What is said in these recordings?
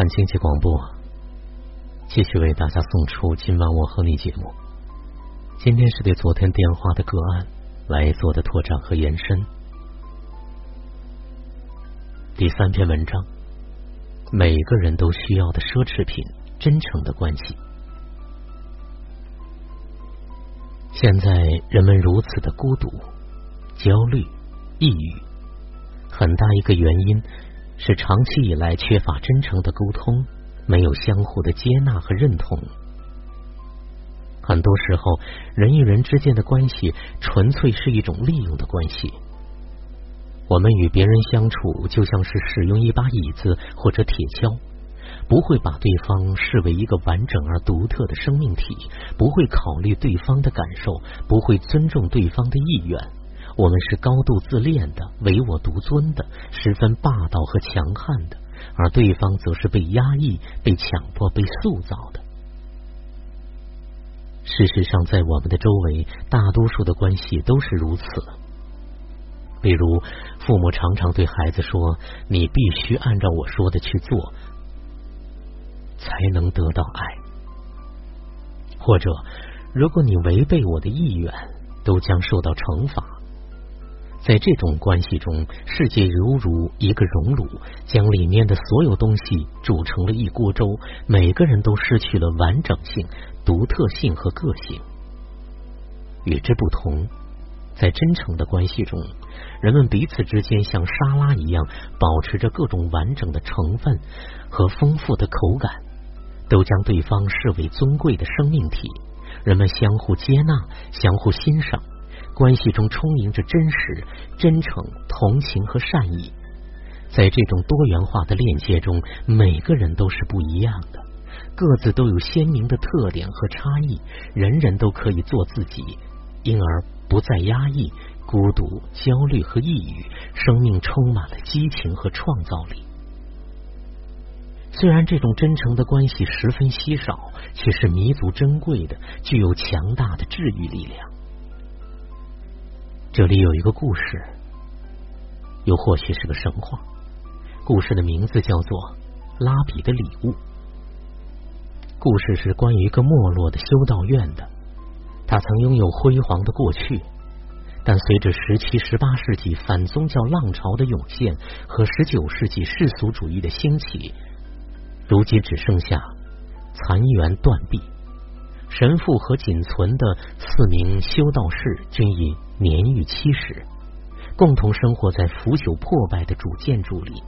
汉经济广播继续为大家送出今晚我和你节目。今天是对昨天电话的个案来做的拓展和延伸。第三篇文章：每个人都需要的奢侈品——真诚的关系。现在人们如此的孤独、焦虑、抑郁，很大一个原因。是长期以来缺乏真诚的沟通，没有相互的接纳和认同。很多时候，人与人之间的关系纯粹是一种利用的关系。我们与别人相处，就像是使用一把椅子或者铁锹，不会把对方视为一个完整而独特的生命体，不会考虑对方的感受，不会尊重对方的意愿。我们是高度自恋的、唯我独尊的、十分霸道和强悍的，而对方则是被压抑、被强迫、被塑造的。事实上，在我们的周围，大多数的关系都是如此。比如，父母常常对孩子说：“你必须按照我说的去做，才能得到爱。”或者，如果你违背我的意愿，都将受到惩罚。在这种关系中，世界犹如一个熔炉，将里面的所有东西煮成了一锅粥。每个人都失去了完整性、独特性和个性。与之不同，在真诚的关系中，人们彼此之间像沙拉一样，保持着各种完整的成分和丰富的口感，都将对方视为尊贵的生命体。人们相互接纳，相互欣赏。关系中充盈着真实、真诚、同情和善意，在这种多元化的链接中，每个人都是不一样的，各自都有鲜明的特点和差异，人人都可以做自己，因而不再压抑、孤独、焦虑和抑郁，生命充满了激情和创造力。虽然这种真诚的关系十分稀少，却是弥足珍贵的，具有强大的治愈力量。这里有一个故事，又或许是个神话。故事的名字叫做《拉比的礼物》。故事是关于一个没落的修道院的，他曾拥有辉煌的过去，但随着十七、十八世纪反宗教浪潮的涌现和十九世纪世俗主义的兴起，如今只剩下残垣断壁。神父和仅存的四名修道士均已年逾七十，共同生活在腐朽破败的主建筑里。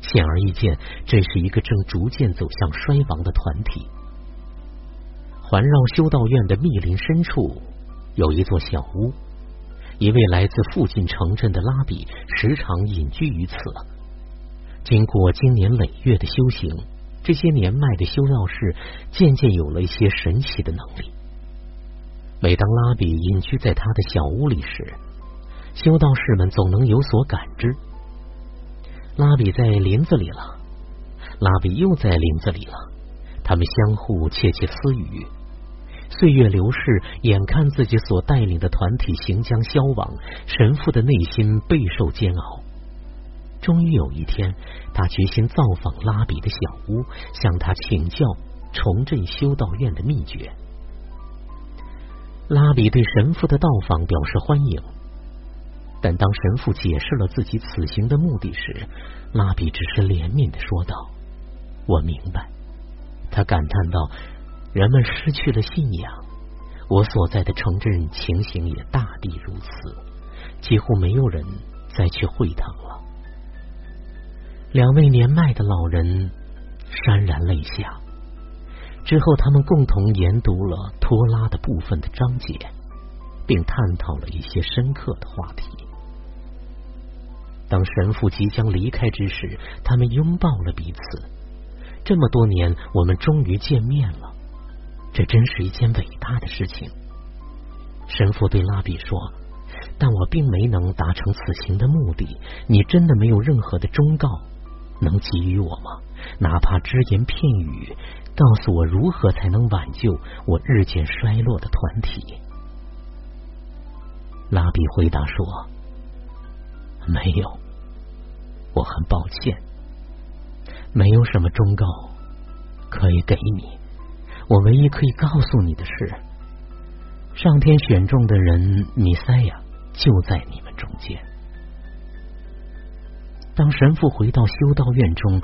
显而易见，这是一个正逐渐走向衰亡的团体。环绕修道院的密林深处有一座小屋，一位来自附近城镇的拉比时常隐居于此。经过经年累月的修行。这些年迈的修道士渐渐有了一些神奇的能力。每当拉比隐居在他的小屋里时，修道士们总能有所感知。拉比在林子里了，拉比又在林子里了，他们相互窃窃私语。岁月流逝，眼看自己所带领的团体行将消亡，神父的内心备受煎熬。终于有一天，他决心造访拉比的小屋，向他请教重振修道院的秘诀。拉比对神父的到访表示欢迎，但当神父解释了自己此行的目的时，拉比只是怜悯的说道：“我明白。”他感叹道：“人们失去了信仰，我所在的城镇情形也大抵如此，几乎没有人再去会堂了。”两位年迈的老人潸然泪下。之后，他们共同研读了托拉的部分的章节，并探讨了一些深刻的话题。当神父即将离开之时，他们拥抱了彼此。这么多年，我们终于见面了，这真是一件伟大的事情。神父对拉比说：“但我并没能达成此行的目的。你真的没有任何的忠告？”能给予我吗？哪怕只言片语，告诉我如何才能挽救我日渐衰落的团体？拉比回答说：“没有，我很抱歉。”没有什么忠告可以给你。我唯一可以告诉你的是，上天选中的人米塞亚就在你们中间。当神父回到修道院中，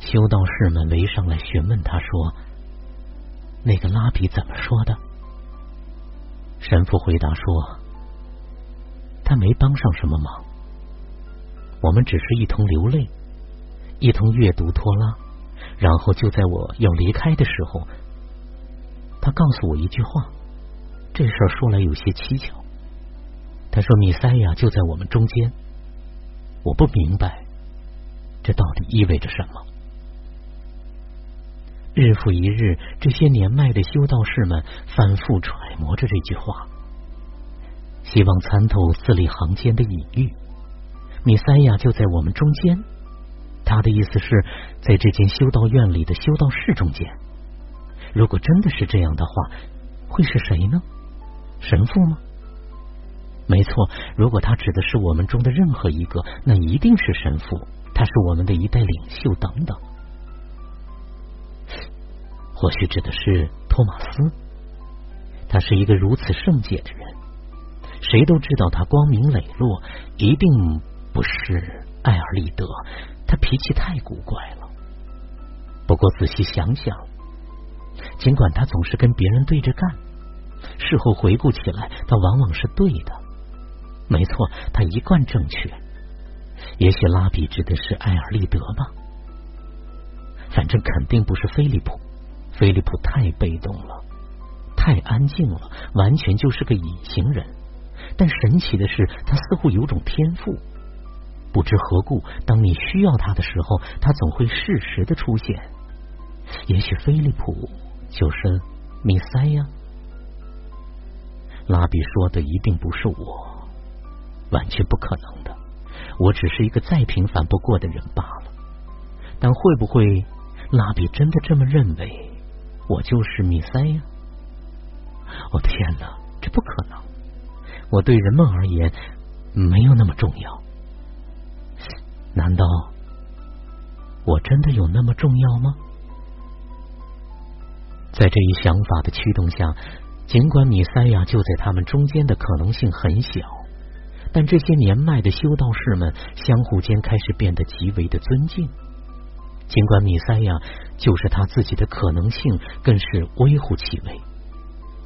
修道士们围上来询问他说：“那个拉比怎么说的？”神父回答说：“他没帮上什么忙，我们只是一同流泪，一同阅读托拉，然后就在我要离开的时候。”他告诉我一句话，这事儿说来有些蹊跷。他说：“米塞亚就在我们中间。”我不明白这到底意味着什么。日复一日，这些年迈的修道士们反复揣摩着这句话，希望参透字里行间的隐喻。米塞亚就在我们中间，他的意思是在这间修道院里的修道士中间。如果真的是这样的话，会是谁呢？神父吗？没错，如果他指的是我们中的任何一个，那一定是神父。他是我们的一代领袖，等等。或许指的是托马斯，他是一个如此圣洁的人，谁都知道他光明磊落，一定不是艾尔利德。他脾气太古怪了。不过仔细想想。尽管他总是跟别人对着干，事后回顾起来，他往往是对的。没错，他一贯正确。也许拉比指的是埃尔利德吧，反正肯定不是菲利普。菲利普太被动了，太安静了，完全就是个隐形人。但神奇的是，他似乎有种天赋。不知何故，当你需要他的时候，他总会适时的出现。也许菲利普。就是米塞呀，拉比说的一定不是我，完全不可能的。我只是一个再平凡不过的人罢了。但会不会拉比真的这么认为？我就是米塞呀？我天哪，这不可能！我对人们而言没有那么重要。难道我真的有那么重要吗？在这一想法的驱动下，尽管米塞亚就在他们中间的可能性很小，但这些年迈的修道士们相互间开始变得极为的尊敬。尽管米塞亚就是他自己的可能性更是微乎其微，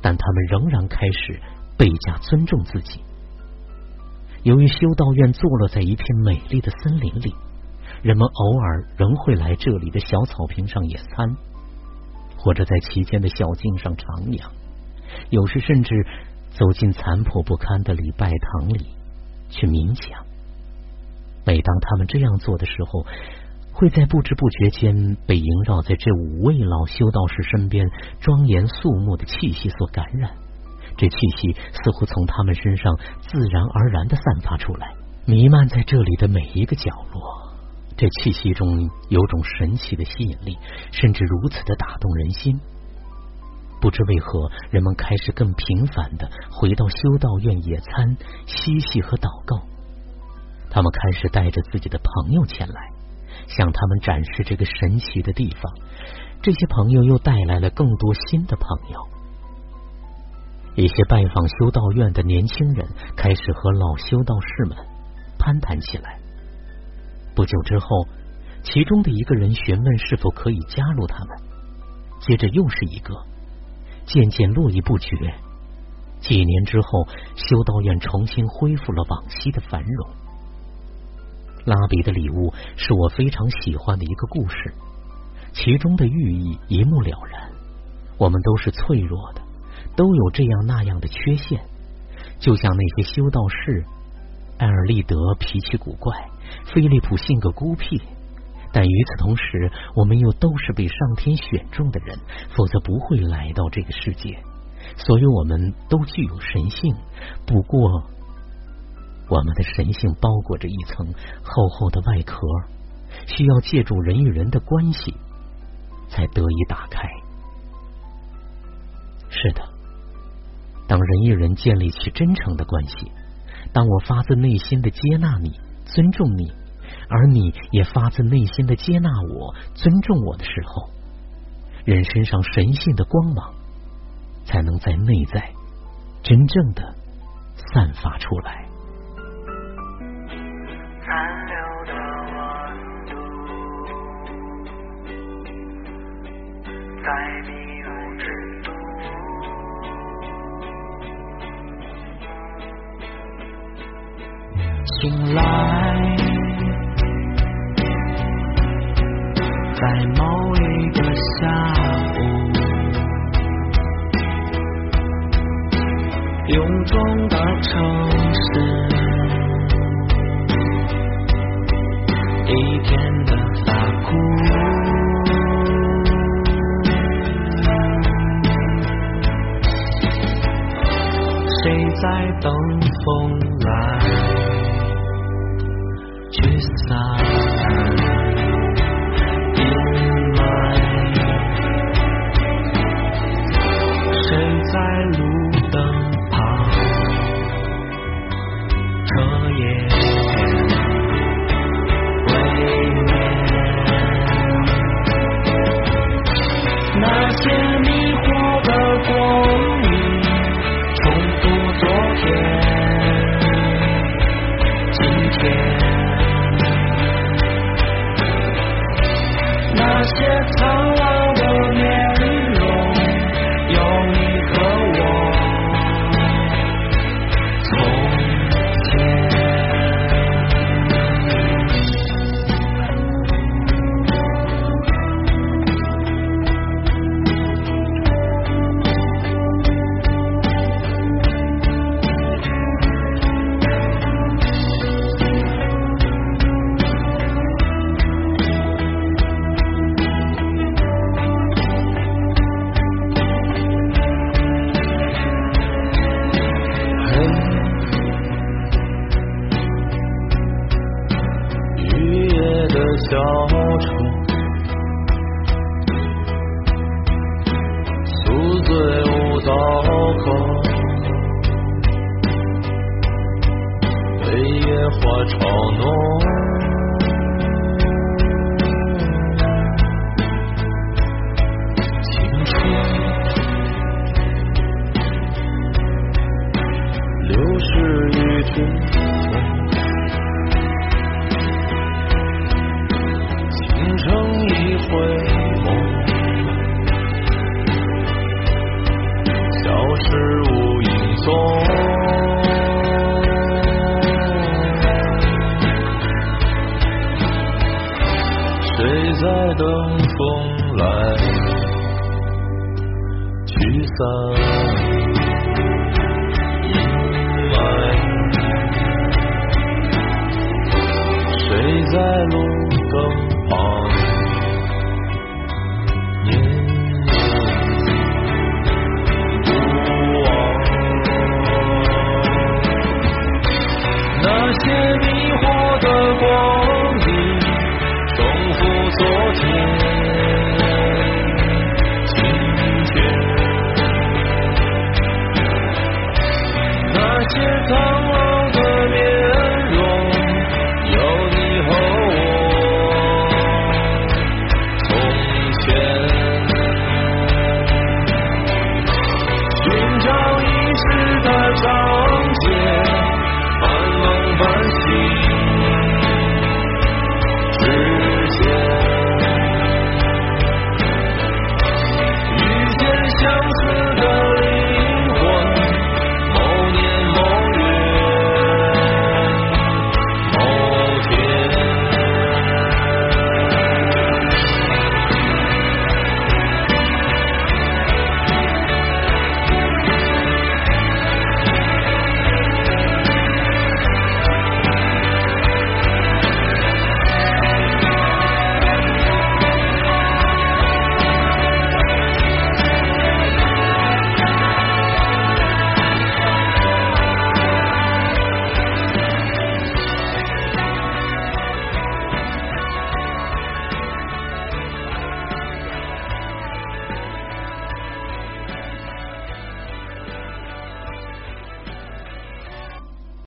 但他们仍然开始倍加尊重自己。由于修道院坐落在一片美丽的森林里，人们偶尔仍会来这里的小草坪上野餐。或者在其间的小径上徜徉，有时甚至走进残破不堪的礼拜堂里去冥想。每当他们这样做的时候，会在不知不觉间被萦绕在这五位老修道士身边庄严肃穆的气息所感染。这气息似乎从他们身上自然而然的散发出来，弥漫在这里的每一个角落。这气息中有种神奇的吸引力，甚至如此的打动人心。不知为何，人们开始更频繁的回到修道院野餐、嬉戏和祷告。他们开始带着自己的朋友前来，向他们展示这个神奇的地方。这些朋友又带来了更多新的朋友。一些拜访修道院的年轻人开始和老修道士们攀谈起来。不久之后，其中的一个人询问是否可以加入他们，接着又是一个，渐渐络绎不绝。几年之后，修道院重新恢复了往昔的繁荣。拉比的礼物是我非常喜欢的一个故事，其中的寓意一目了然。我们都是脆弱的，都有这样那样的缺陷，就像那些修道士。埃尔利德脾气古怪，菲利普性格孤僻，但与此同时，我们又都是被上天选中的人，否则不会来到这个世界。所以，我们都具有神性，不过我们的神性包裹着一层厚厚的外壳，需要借助人与人的关系才得以打开。是的，当人与人建立起真诚的关系。当我发自内心的接纳你、尊重你，而你也发自内心的接纳我、尊重我的时候，人身上神性的光芒才能在内在真正的散发出来。在迷雾之都，醒来，在某一个下午，臃肿的城市。一天的发枯，谁在等风来？驱散。路夜的小城，宿醉无刀口，被野花嘲弄。青春流逝于君阴霾？谁在路灯？